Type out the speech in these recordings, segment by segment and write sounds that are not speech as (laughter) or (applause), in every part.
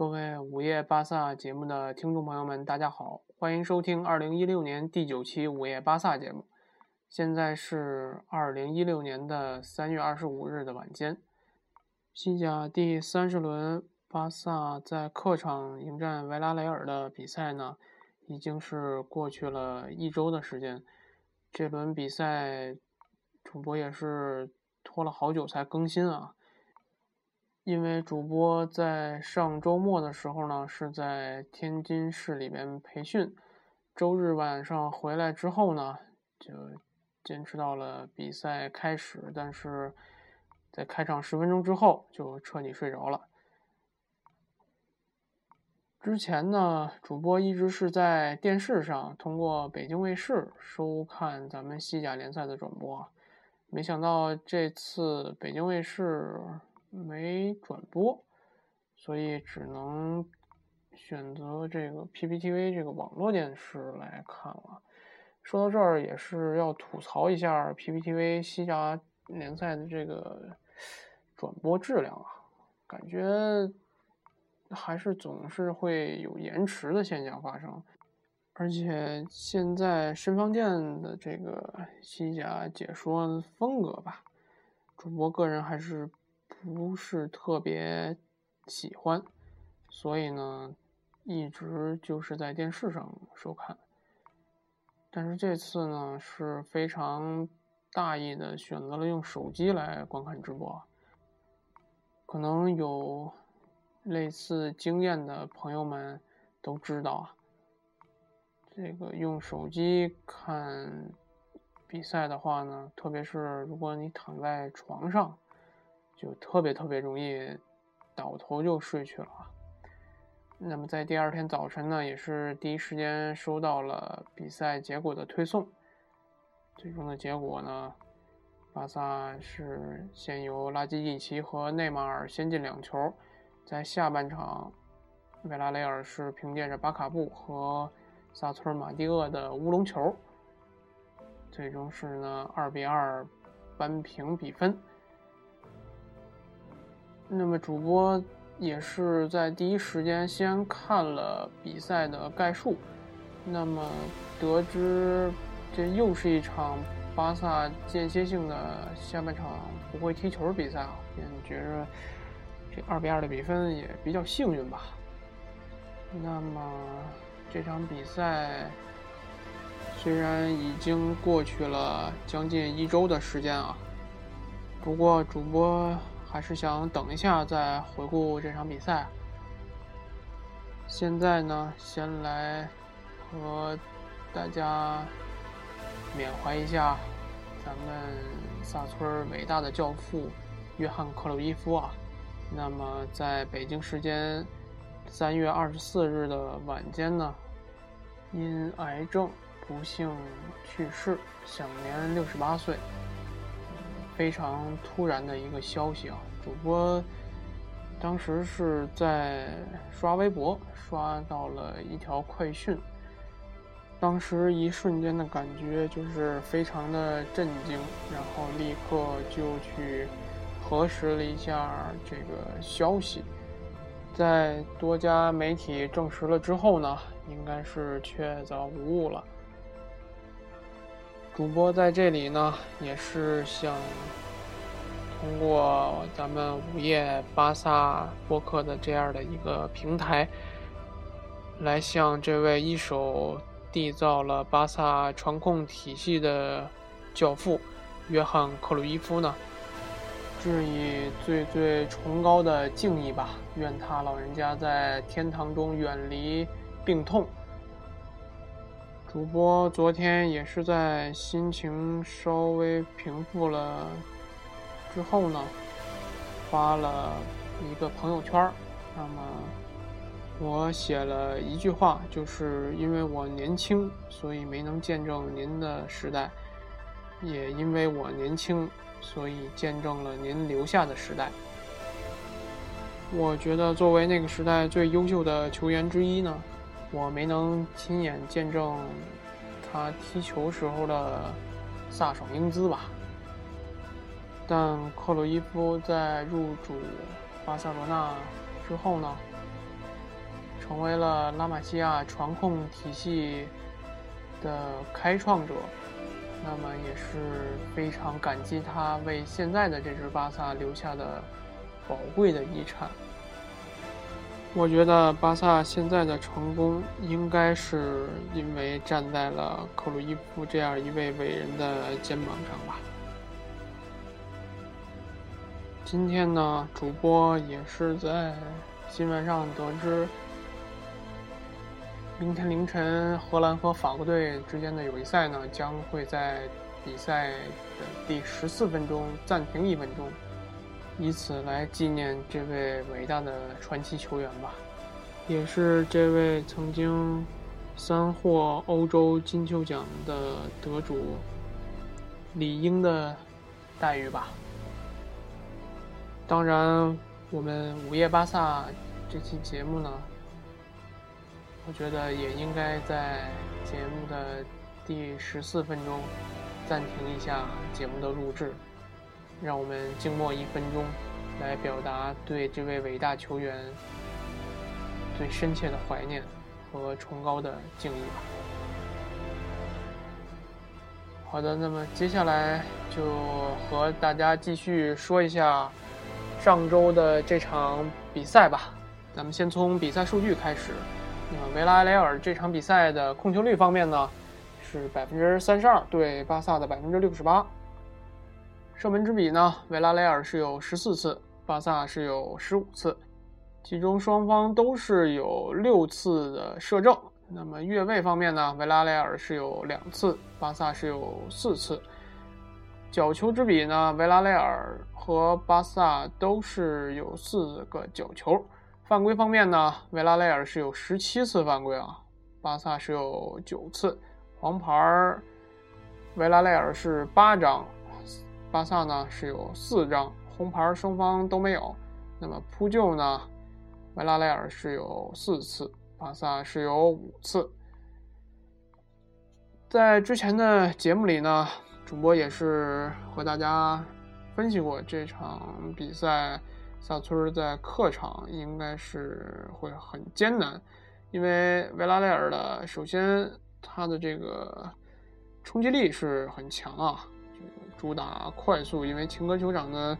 各位午夜巴萨节目的听众朋友们，大家好，欢迎收听二零一六年第九期午夜巴萨节目。现在是二零一六年的三月二十五日的晚间，西甲第三十轮，巴萨在客场迎战维拉雷尔的比赛呢，已经是过去了一周的时间。这轮比赛，主播也是拖了好久才更新啊，因为主播在上周末的时候呢，是在天津市里边培训，周日晚上回来之后呢，就。坚持到了比赛开始，但是在开场十分钟之后就彻底睡着了。之前呢，主播一直是在电视上通过北京卫视收看咱们西甲联赛的转播，没想到这次北京卫视没转播，所以只能选择这个 PPTV 这个网络电视来看了。说到这儿，也是要吐槽一下 PPTV 西甲联赛的这个转播质量啊，感觉还是总是会有延迟的现象发生，而且现在申方健的这个西甲解说风格吧，主播个人还是不是特别喜欢，所以呢，一直就是在电视上收看。但是这次呢是非常大意的选择了用手机来观看直播，可能有类似经验的朋友们都知道啊，这个用手机看比赛的话呢，特别是如果你躺在床上，就特别特别容易倒头就睡去了啊。那么在第二天早晨呢，也是第一时间收到了比赛结果的推送。最终的结果呢，巴萨是先由拉基蒂奇和内马尔先进两球，在下半场，维拉雷尔是凭借着巴卡布和萨村马蒂厄的乌龙球，最终是呢二比二扳平比分。那么主播。也是在第一时间先看了比赛的概述，那么得知这又是一场巴萨间歇性的下半场不会踢球比赛啊，便觉着这二比二的比分也比较幸运吧。那么这场比赛虽然已经过去了将近一周的时间啊，不过主播。还是想等一下再回顾这场比赛。现在呢，先来和大家缅怀一下咱们萨村伟大的教父约翰克鲁伊夫啊。那么，在北京时间三月二十四日的晚间呢，因癌症不幸去世，享年六十八岁。非常突然的一个消息啊！主播当时是在刷微博，刷到了一条快讯，当时一瞬间的感觉就是非常的震惊，然后立刻就去核实了一下这个消息，在多家媒体证实了之后呢，应该是确凿无误了。主播在这里呢，也是想通过咱们午夜巴萨播客的这样的一个平台，来向这位一手缔造了巴萨传控体系的教父约翰克鲁伊夫呢，致以最最崇高的敬意吧。愿他老人家在天堂中远离病痛。主播昨天也是在心情稍微平复了之后呢，发了一个朋友圈那么我写了一句话，就是因为我年轻，所以没能见证您的时代；也因为我年轻，所以见证了您留下的时代。我觉得作为那个时代最优秀的球员之一呢。我没能亲眼见证他踢球时候的飒爽英姿吧，但克鲁伊夫在入主巴塞罗那之后呢，成为了拉玛西亚传控体系的开创者，那么也是非常感激他为现在的这支巴萨留下的宝贵的遗产。我觉得巴萨现在的成功，应该是因为站在了克鲁伊夫这样一位伟人的肩膀上吧。今天呢，主播也是在新闻上得知，明天凌晨荷兰和法国队之间的友谊赛呢，将会在比赛的第十四分钟暂停一分钟。以此来纪念这位伟大的传奇球员吧，也是这位曾经三获欧洲金球奖的得主理应的待遇吧。当然，我们午夜巴萨这期节目呢，我觉得也应该在节目的第十四分钟暂停一下节目的录制。让我们静默一分钟，来表达对这位伟大球员最深切的怀念和崇高的敬意吧。好的，那么接下来就和大家继续说一下上周的这场比赛吧。咱们先从比赛数据开始。那么维拉雷尔这场比赛的控球率方面呢，是百分之三十二对巴萨的百分之六十八。射门之比呢？维拉雷尔是有十四次，巴萨是有十五次，其中双方都是有六次的射正。那么越位方面呢？维拉雷尔是有两次，巴萨是有四次。角球之比呢？维拉雷尔和巴萨都是有四个角球。犯规方面呢？维拉雷尔是有十七次犯规啊，巴萨是有九次。黄牌，维拉雷尔是八张。巴萨呢是有四张红牌，双方都没有。那么扑救呢，维拉雷尔是有四次，巴萨是有五次。在之前的节目里呢，主播也是和大家分析过这场比赛，萨村在客场应该是会很艰难，因为维拉雷尔的首先他的这个冲击力是很强啊。主打快速，因为情歌球场的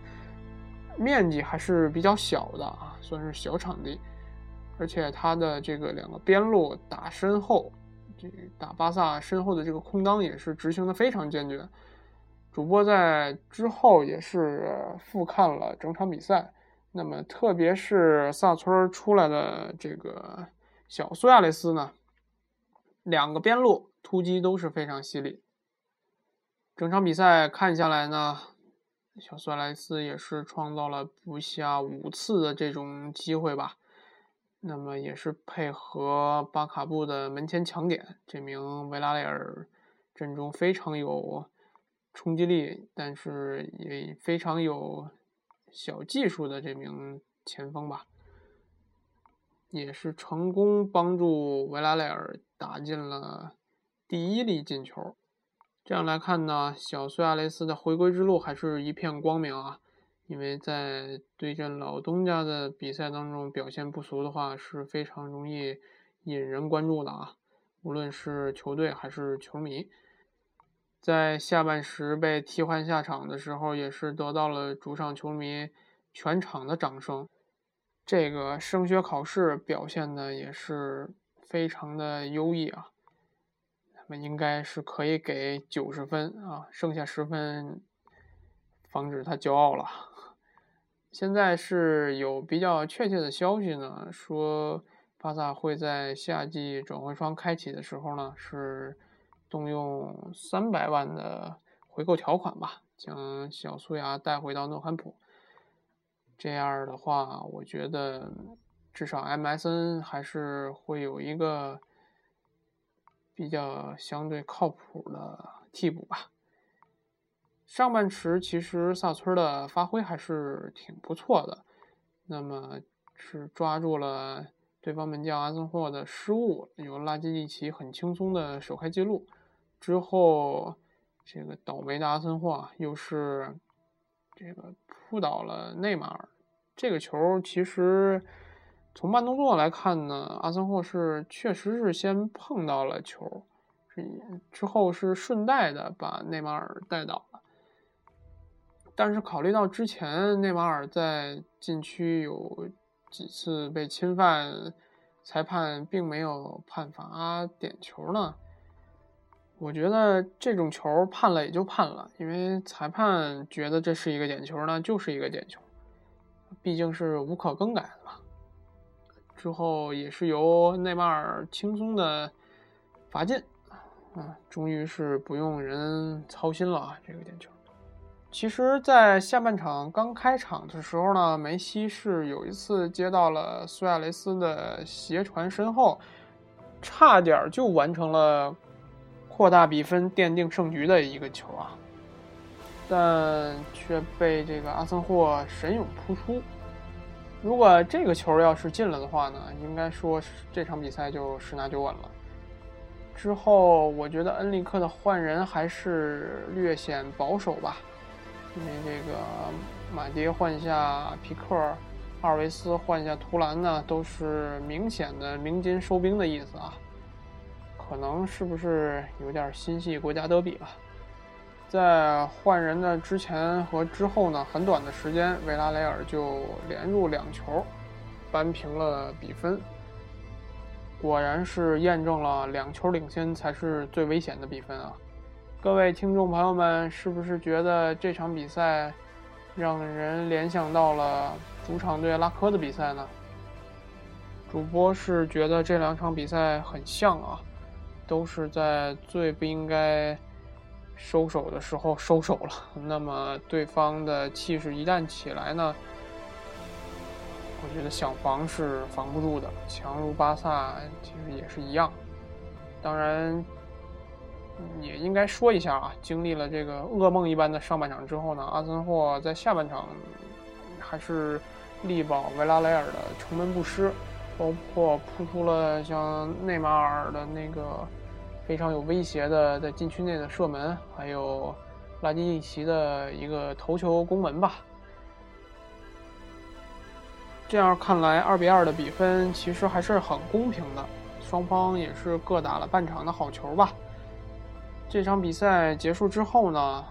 面积还是比较小的啊，算是小场地，而且它的这个两个边路打身后，这打巴萨身后的这个空当也是执行的非常坚决。主播在之后也是复看了整场比赛，那么特别是萨村出来的这个小苏亚雷斯呢，两个边路突击都是非常犀利。整场比赛看下来呢，小苏莱斯也是创造了不下五次的这种机会吧。那么也是配合巴卡布的门前抢点，这名维拉雷尔阵中非常有冲击力，但是也非常有小技术的这名前锋吧，也是成功帮助维拉雷尔打进了第一粒进球。这样来看呢，小苏亚雷斯的回归之路还是一片光明啊！因为在对阵老东家的比赛当中表现不俗的话，是非常容易引人关注的啊！无论是球队还是球迷，在下半时被替换下场的时候，也是得到了主场球迷全场的掌声。这个升学考试表现的也是非常的优异啊！那应该是可以给九十分啊，剩下十分防止他骄傲了。现在是有比较确切的消息呢，说巴萨会在夏季转会窗开启的时候呢，是动用三百万的回购条款吧，将小苏牙带回到诺坎普。这样的话，我觉得至少 MSN 还是会有一个。比较相对靠谱的替补吧。上半时其实萨村的发挥还是挺不错的，那么是抓住了对方门将阿森霍的失误，有拉基蒂奇很轻松的首开纪录。之后这个倒霉的阿森霍又是这个扑倒了内马尔，这个球其实从慢动作来看呢，阿森霍是确实是先碰到了球，是之后是顺带的把内马尔带倒了。但是考虑到之前内马尔在禁区有几次被侵犯，裁判并没有判罚点球呢，我觉得这种球判了也就判了，因为裁判觉得这是一个点球呢，就是一个点球，毕竟是无可更改的嘛。之后也是由内马尔轻松的罚进，啊，终于是不用人操心了啊，这个点球。其实，在下半场刚开场的时候呢，梅西是有一次接到了苏亚雷斯的斜传身后，差点就完成了扩大比分、奠定胜局的一个球啊，但却被这个阿森霍神勇扑出。如果这个球要是进了的话呢，应该说这场比赛就十拿九稳了。之后，我觉得恩里克的换人还是略显保守吧。因为这个马迭换下皮克，阿尔维斯换下图兰呢，都是明显的鸣金收兵的意思啊。可能是不是有点心系国家德比了？在换人的之前和之后呢，很短的时间，维拉雷尔就连入两球，扳平了比分。果然是验证了两球领先才是最危险的比分啊。各位听众朋友们，是不是觉得这场比赛让人联想到了主场对拉科的比赛呢？主播是觉得这两场比赛很像啊，都是在最不应该收手的时候收手了。那么对方的气势一旦起来呢，我觉得想防是防不住的。强如巴萨其实也是一样，当然。也应该说一下啊，经历了这个噩梦一般的上半场之后呢，阿森霍在下半场还是力保维拉雷尔的城门不失，包括扑出了像内马尔的那个非常有威胁的在禁区内的射门，还有拉基蒂奇的一个头球攻门吧。这样看来，二比二的比分其实还是很公平的，双方也是各打了半场的好球吧。这场比赛结束之后呢，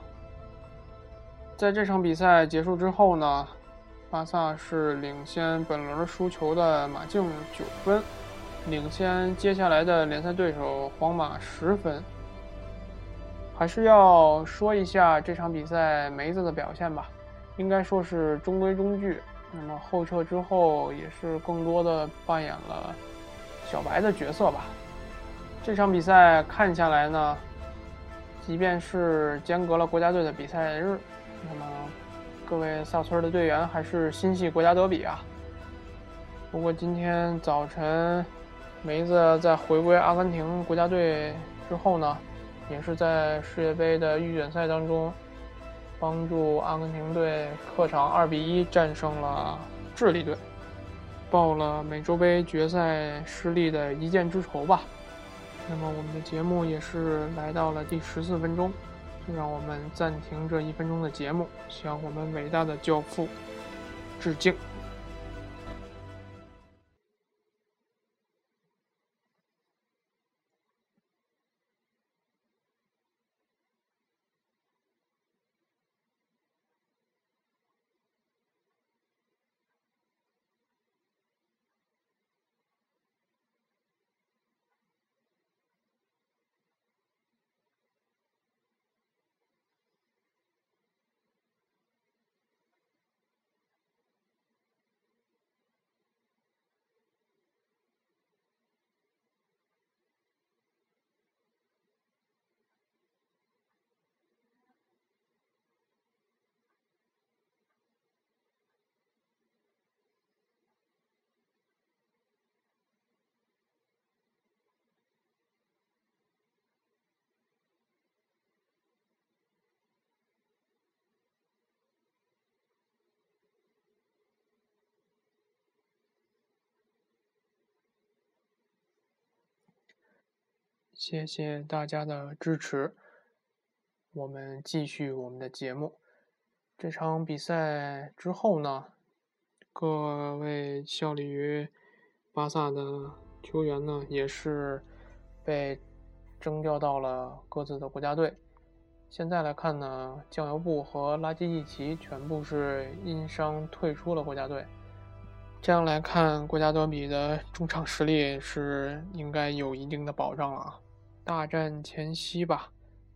在这场比赛结束之后呢，巴萨是领先本轮输球的马竞九分，领先接下来的联赛对手皇马十分。还是要说一下这场比赛梅子的表现吧，应该说是中规中矩。那么后撤之后也是更多的扮演了小白的角色吧。这场比赛看下来呢。即便是间隔了国家队的比赛日，那么各位萨村的队员还是心系国家德比啊。不过今天早晨，梅子在回归阿根廷国家队之后呢，也是在世界杯的预选赛当中，帮助阿根廷队客场二比一战胜了智利队，报了美洲杯决赛失利的一箭之仇吧。那么我们的节目也是来到了第十四分钟，就让我们暂停这一分钟的节目，向我们伟大的教父致敬。谢谢大家的支持，我们继续我们的节目。这场比赛之后呢，各位效力于巴萨的球员呢也是被征调到了各自的国家队。现在来看呢，酱油布和拉基蒂奇全部是因伤退出了国家队。这样来看，国家德比的中场实力是应该有一定的保障了啊。大战前夕吧，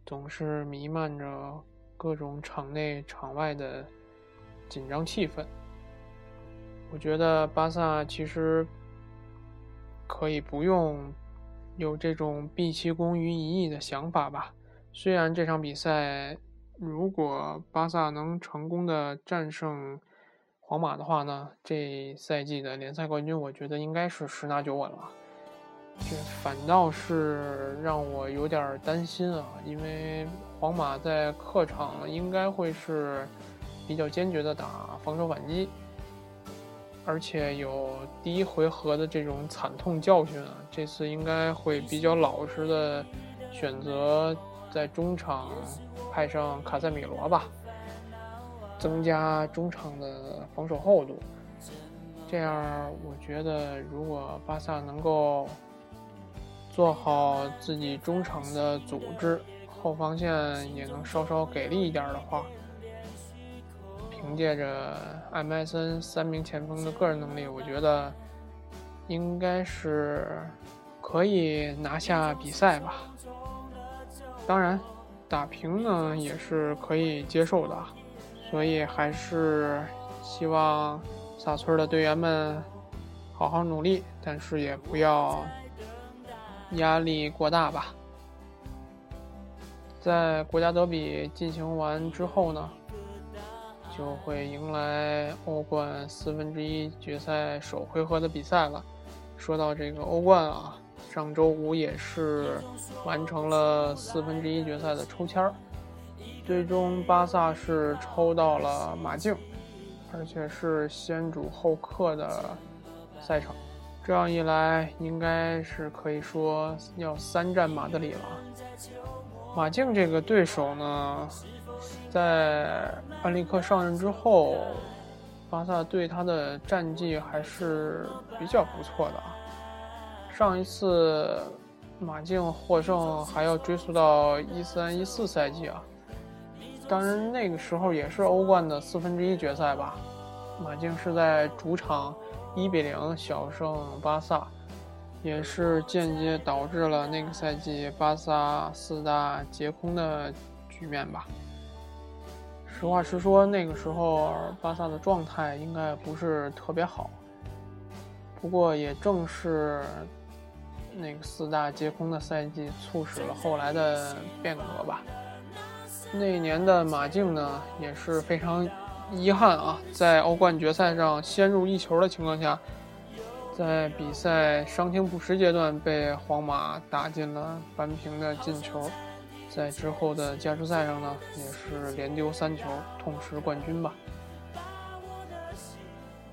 总是弥漫着各种场内场外的紧张气氛。我觉得巴萨其实可以不用有这种毕其功于一役的想法吧。虽然这场比赛，如果巴萨能成功的战胜皇马的话呢，这赛季的联赛冠军，我觉得应该是十拿九稳了。这反倒是让我有点担心啊，因为皇马在客场应该会是比较坚决的打防守反击，而且有第一回合的这种惨痛教训啊，这次应该会比较老实的选择。在中场派上卡塞米罗吧，增加中场的防守厚度。这样，我觉得如果巴萨能够做好自己中场的组织，后防线也能稍稍给力一点的话，凭借着艾麦森三名前锋的个人能力，我觉得应该是可以拿下比赛吧。当然，打平呢也是可以接受的，所以还是希望萨村的队员们好好努力，但是也不要压力过大吧。在国家德比进行完之后呢，就会迎来欧冠四分之一决赛首回合的比赛了。说到这个欧冠啊。上周五也是完成了四分之一决赛的抽签儿，最终巴萨是抽到了马竞，而且是先主后客的赛场。这样一来，应该是可以说要三战马德里了。马竞这个对手呢，在安利克上任之后，巴萨对他的战绩还是比较不错的啊。上一次马竞获胜还要追溯到一三一四赛季啊，当然那个时候也是欧冠的四分之一决赛吧。马竞是在主场一比零小胜巴萨，也是间接导致了那个赛季巴萨四大皆空的局面吧。实话实说，那个时候巴萨的状态应该不是特别好，不过也正是。那个四大皆空的赛季，促使了后来的变革吧。那一年的马竞呢，也是非常遗憾啊，在欧冠决赛上先入一球的情况下，在比赛伤停补时阶段被皇马打进了扳平的进球。在之后的加时赛上呢，也是连丢三球，痛失冠军吧。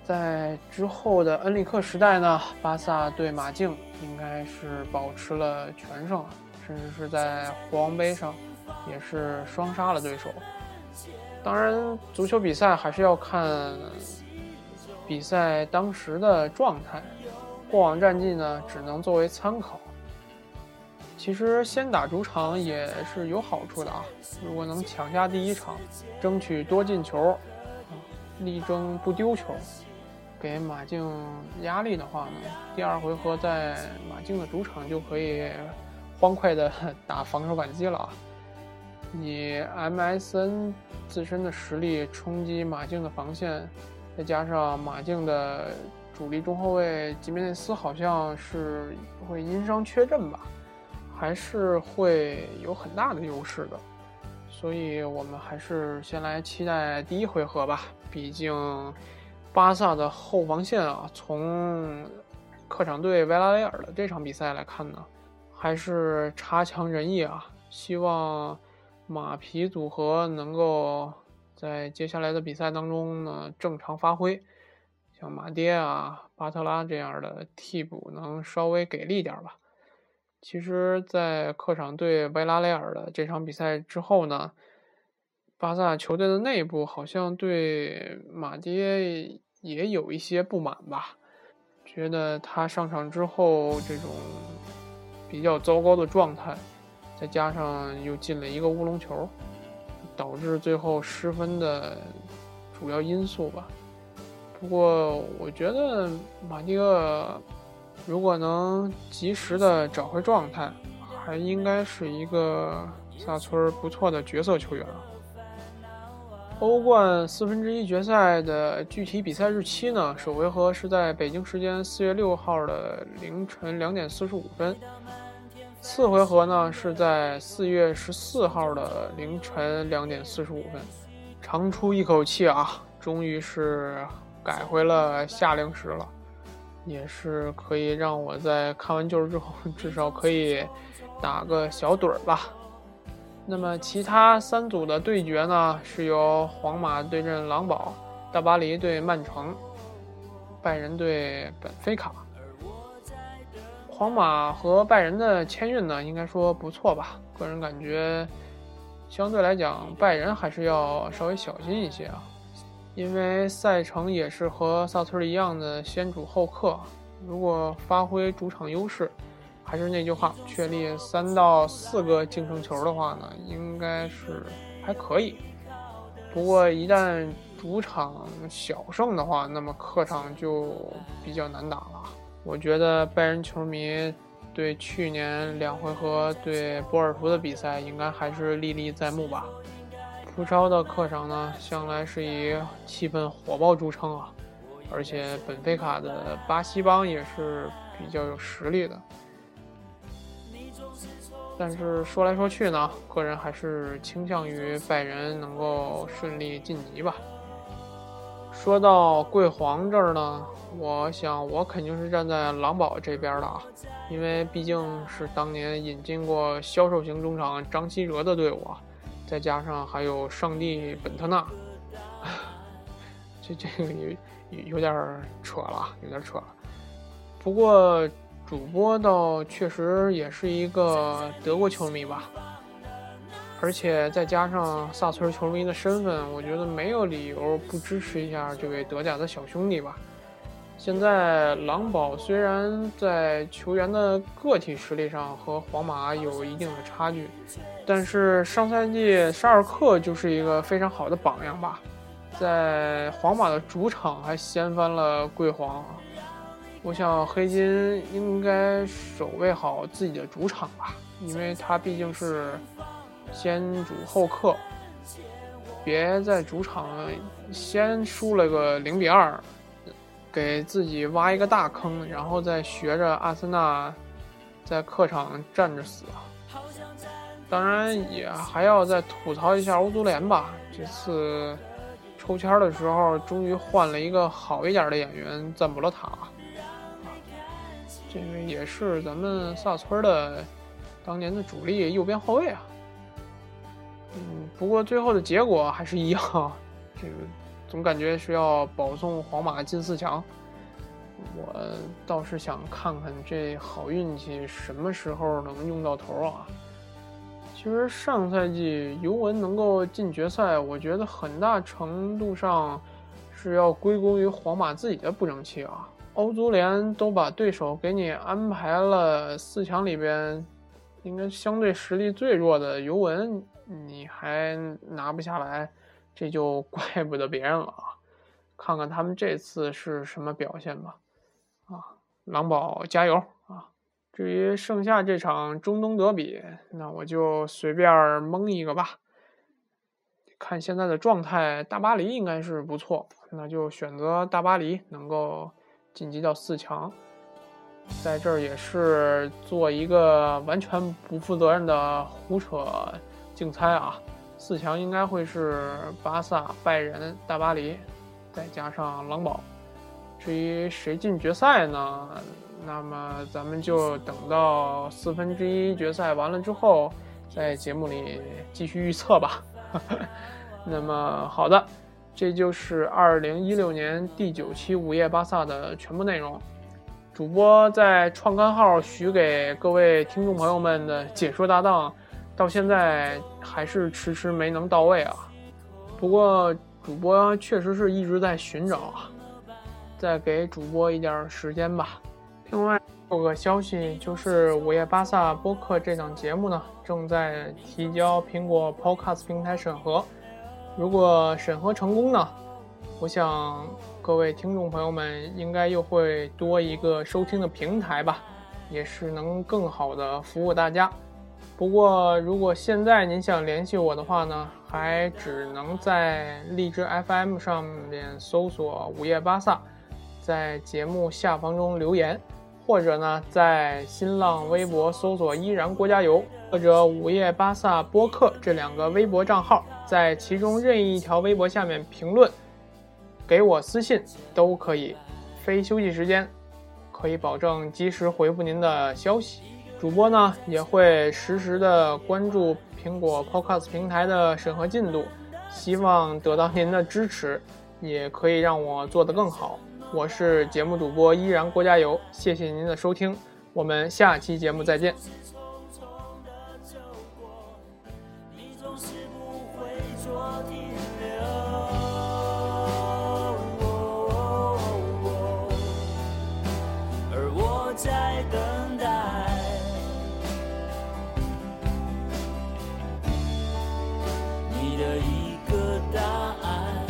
在之后的恩里克时代呢，巴萨对马竞应该是保持了全胜，甚至是在国王杯上也是双杀了对手。当然，足球比赛还是要看比赛当时的状态，过往战绩呢只能作为参考。其实先打主场也是有好处的啊，如果能抢下第一场，争取多进球，力争不丢球。给马竞压力的话呢，第二回合在马竞的主场就可以欢快的 (laughs) 打防守反击了啊！以 MSN 自身的实力冲击马竞的防线，再加上马竞的主力中后卫吉梅内斯好像是会因伤缺阵吧，还是会有很大的优势的。所以我们还是先来期待第一回合吧，毕竟。巴萨的后防线啊，从客场对维拉雷尔的这场比赛来看呢，还是差强人意啊。希望马皮组合能够在接下来的比赛当中呢正常发挥，像马爹啊、巴特拉这样的替补能稍微给力点吧。其实，在客场对维拉雷尔的这场比赛之后呢。巴萨球队的内部好像对马爹也有一些不满吧，觉觉得他上场之后这种比较糟糕的状态，再加上又进了一个乌龙球，导致最后失分的主要因素吧。不过我觉得马蒂厄如果能及时的找回状态，还应该是一个萨村不错的角色球员。欧冠四分之一决赛的具体比赛日期呢？首回合是在北京时间四月六号的凌晨两点四十五分，次回合呢是在四月十四号的凌晨两点四十五分。长出一口气啊，终于是改回了夏令时了，也是可以让我在看完球之后至少可以打个小盹儿吧。那么其他三组的对决呢，是由皇马对阵狼堡，大巴黎对曼城，拜仁对本菲卡。皇马和拜仁的签运呢，应该说不错吧？个人感觉，相对来讲，拜仁还是要稍微小心一些啊，因为赛程也是和萨村一样的先主后客，如果发挥主场优势。还是那句话，确立三到四个净胜球的话呢，应该是还可以。不过一旦主场小胜的话，那么客场就比较难打了。我觉得拜仁球迷对去年两回合对波尔图的比赛应该还是历历在目吧。葡超的客场呢，向来是以气氛火爆著称啊，而且本菲卡的巴西帮也是比较有实力的。但是说来说去呢，个人还是倾向于拜仁能够顺利晋级吧。说到贵皇这儿呢，我想我肯定是站在狼堡这边的啊，因为毕竟是当年引进过销售型中场张稀哲的队伍啊，再加上还有上帝本特纳，这这个有有点扯了，有点扯了。不过。主播倒确实也是一个德国球迷吧，而且再加上萨村球迷的身份，我觉得没有理由不支持一下这位德甲的小兄弟吧。现在狼堡虽然在球员的个体实力上和皇马有一定的差距，但是上赛季沙尔克就是一个非常好的榜样吧，在皇马的主场还掀翻了贵皇。我想黑金应该守卫好自己的主场吧，因为他毕竟是先主后客，别在主场先输了个零比二，给自己挖一个大坑，然后再学着阿森纳在客场站着死！当然也还要再吐槽一下欧足联吧，这次抽签的时候终于换了一个好一点的演员赞布罗塔。这位也是咱们萨村的当年的主力右边后卫啊。嗯，不过最后的结果还是一样，这个总感觉是要保送皇马进四强。我倒是想看看这好运气什么时候能用到头啊。其实上赛季尤文能够进决赛，我觉得很大程度上是要归功于皇马自己的不争气啊。欧足联都把对手给你安排了四强里边，应该相对实力最弱的尤文，你还拿不下来，这就怪 (laughs) 不得别人了啊！看看他们这次是什么表现吧。啊，狼堡加油啊！至于剩下这场中东德比，那我就随便蒙一个吧。看现在的状态，大巴黎应该是不错，那就选择大巴黎能够。晋级到四强，在这儿也是做一个完全不负责任的胡扯竞猜啊！四强应该会是巴萨、拜仁、大巴黎，再加上狼堡。至于谁进决赛呢？那么咱们就等到四分之一决赛完了之后，在节目里继续预测吧。(laughs) 那么好的。这就是二零一六年第九期午夜巴萨的全部内容。主播在创刊号许给各位听众朋友们的解说搭档，到现在还是迟迟没能到位啊。不过主播确实是一直在寻找啊。再给主播一点时间吧。另外有个消息，就是《午夜巴萨》播客这档节目呢，正在提交苹果 Podcast 平台审核。如果审核成功呢，我想各位听众朋友们应该又会多一个收听的平台吧，也是能更好的服务大家。不过，如果现在您想联系我的话呢，还只能在荔枝 FM 上面搜索“午夜巴萨”，在节目下方中留言，或者呢，在新浪微博搜索“依然郭加油”或者“午夜巴萨播客”这两个微博账号，在其中任意一条微博下面评论，给我私信都可以。非休息时间，可以保证及时回复您的消息。主播呢也会实时的关注苹果 Podcast 平台的审核进度，希望得到您的支持，也可以让我做得更好。我是节目主播依然郭加油，谢谢您的收听，我们下期节目再见。等待。你的一个答案。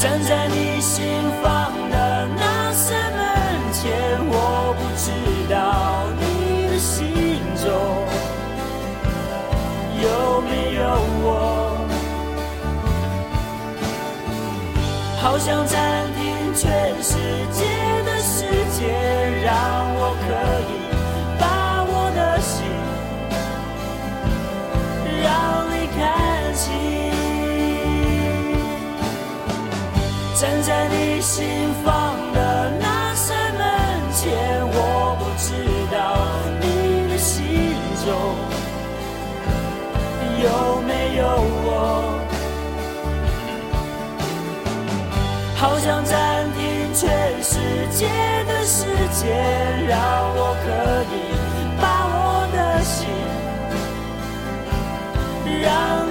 站在你心房。好想暂停全世界的时间，让我可以把我的心让你看清。站在你心房的那扇门前，我不知道你的心中有没有好想暂停全世界的时间，让我可以把我的心让。